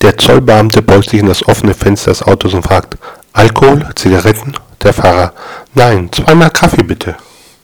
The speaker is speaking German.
Der Zollbeamte beugt sich in das offene Fenster des Autos und fragt: Alkohol, Zigaretten? Der Fahrer: Nein, zweimal Kaffee bitte.